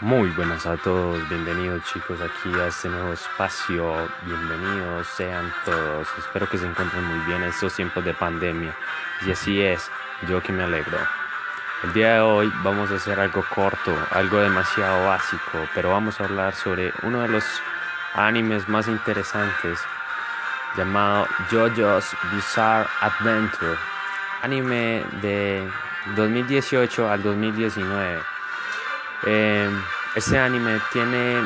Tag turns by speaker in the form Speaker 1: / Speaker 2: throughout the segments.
Speaker 1: Muy buenas a todos, bienvenidos chicos aquí a este nuevo espacio, bienvenidos sean todos, espero que se encuentren muy bien en estos tiempos de pandemia. Y así es, yo que me alegro. El día de hoy vamos a hacer algo corto, algo demasiado básico, pero vamos a hablar sobre uno de los animes más interesantes llamado JoJo's Bizarre Adventure, anime de 2018 al 2019 eh, este anime tiene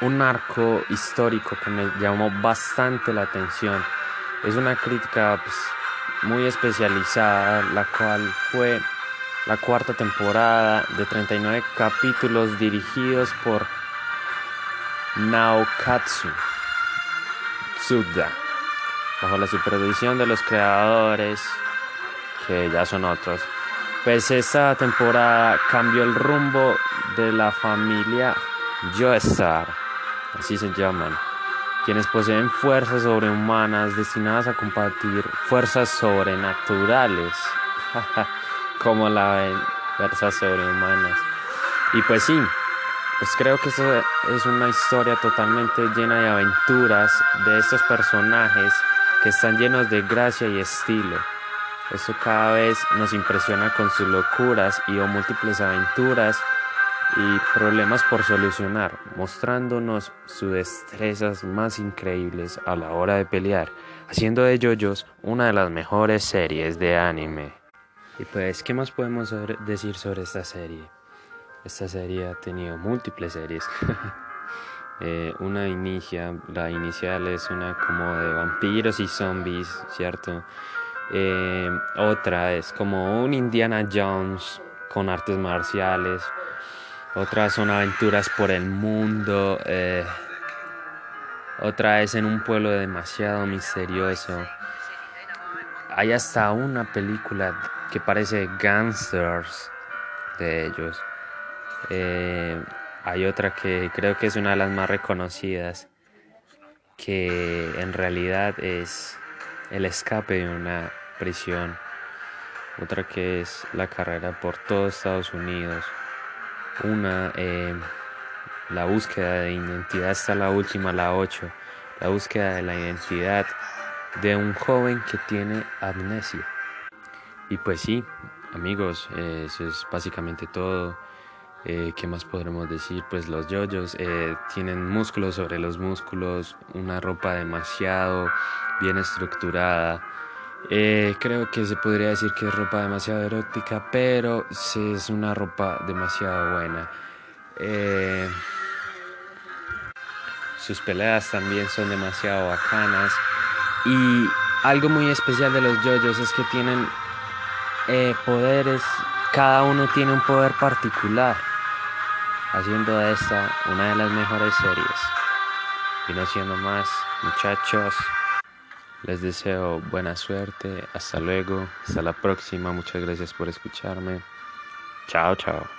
Speaker 1: un arco histórico que me llamó bastante la atención. Es una crítica pues, muy especializada, la cual fue la cuarta temporada de 39 capítulos dirigidos por Naokatsu Tsuda, bajo la supervisión de los creadores, que ya son otros. Pues esta temporada cambió el rumbo de la familia Joestar, así se llaman, quienes poseen fuerzas sobrehumanas destinadas a combatir fuerzas sobrenaturales, como la ven, fuerzas sobrehumanas. Y pues sí, pues creo que esto es una historia totalmente llena de aventuras de estos personajes que están llenos de gracia y estilo. Esto cada vez nos impresiona con sus locuras y o múltiples aventuras y problemas por solucionar, mostrándonos sus destrezas más increíbles a la hora de pelear, haciendo de JoJo's una de las mejores series de anime. Y pues, ¿qué más podemos decir sobre esta serie? Esta serie ha tenido múltiples series. eh, una inicia, la inicial es una como de vampiros y zombies, ¿cierto? Eh, otra es como un Indiana Jones con artes marciales. Otra son aventuras por el mundo. Eh, otra es en un pueblo demasiado misterioso. Hay hasta una película que parece Gangsters de ellos. Eh, hay otra que creo que es una de las más reconocidas, que en realidad es el escape de una prisión, otra que es la carrera por todo Estados Unidos, una eh, la búsqueda de identidad está la última, la 8, la búsqueda de la identidad de un joven que tiene amnesia. Y pues sí, amigos, eh, eso es básicamente todo. Eh, ¿Qué más podremos decir? Pues los yoyos eh, tienen músculos sobre los músculos, una ropa demasiado bien estructurada. Eh, creo que se podría decir que es ropa demasiado erótica, pero es una ropa demasiado buena. sus peleas también son demasiado bacanas. Y algo muy especial de los yoyos es que tienen poderes, cada uno tiene un poder particular haciendo de esta una de las mejores series. Y no siendo más, muchachos, les deseo buena suerte, hasta luego, hasta la próxima, muchas gracias por escucharme. Chao, chao.